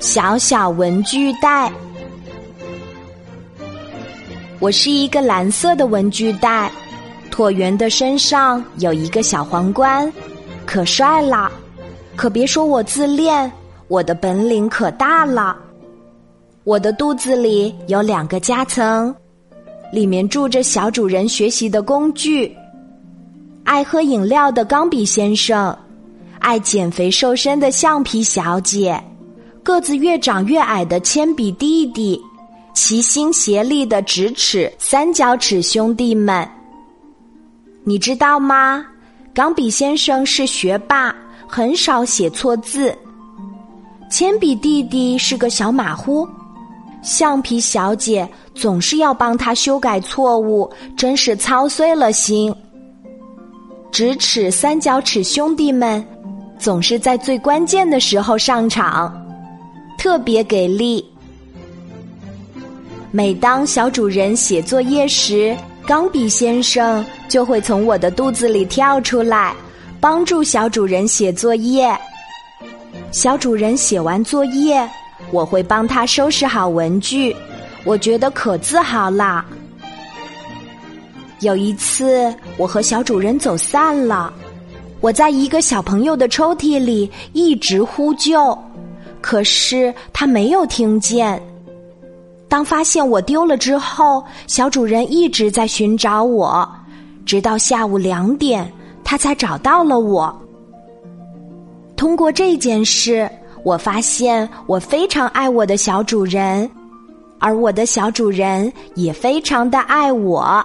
小小文具袋。我是一个蓝色的文具袋，椭圆的身上有一个小皇冠，可帅了。可别说我自恋，我的本领可大了。我的肚子里有两个夹层，里面住着小主人学习的工具。爱喝饮料的钢笔先生，爱减肥瘦身的橡皮小姐，个子越长越矮的铅笔弟弟，齐心协力的直尺三角尺兄弟们。你知道吗？钢笔先生是学霸，很少写错字。铅笔弟弟是个小马虎，橡皮小姐总是要帮他修改错误，真是操碎了心。直尺三角尺兄弟们总是在最关键的时候上场，特别给力。每当小主人写作业时，钢笔先生就会从我的肚子里跳出来，帮助小主人写作业。小主人写完作业，我会帮他收拾好文具，我觉得可自豪啦。有一次，我和小主人走散了，我在一个小朋友的抽屉里一直呼救，可是他没有听见。当发现我丢了之后，小主人一直在寻找我，直到下午两点，他才找到了我。通过这件事，我发现我非常爱我的小主人，而我的小主人也非常的爱我。